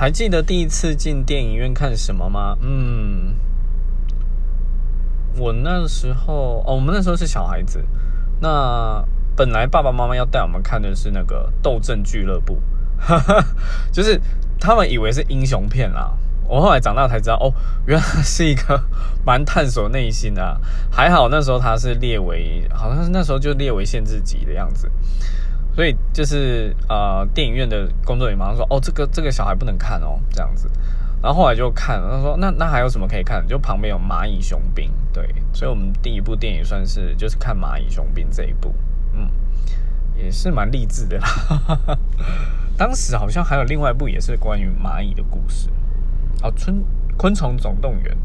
还记得第一次进电影院看什么吗？嗯，我那时候哦，我们那时候是小孩子，那本来爸爸妈妈要带我们看的是那个《斗阵俱乐部》，就是他们以为是英雄片啦。我后来长大才知道，哦，原来是一个蛮探索内心的。还好那时候它是列为，好像是那时候就列为限制级的样子。所以就是呃，电影院的工作人员马上说：“哦，这个这个小孩不能看哦，这样子。”然后后来就看，他说：“那那还有什么可以看？就旁边有《蚂蚁雄兵》，对，所以我们第一部电影算是就是看《蚂蚁雄兵》这一部，嗯，也是蛮励志的啦。当时好像还有另外一部也是关于蚂蚁的故事。哦，春昆虫总动员，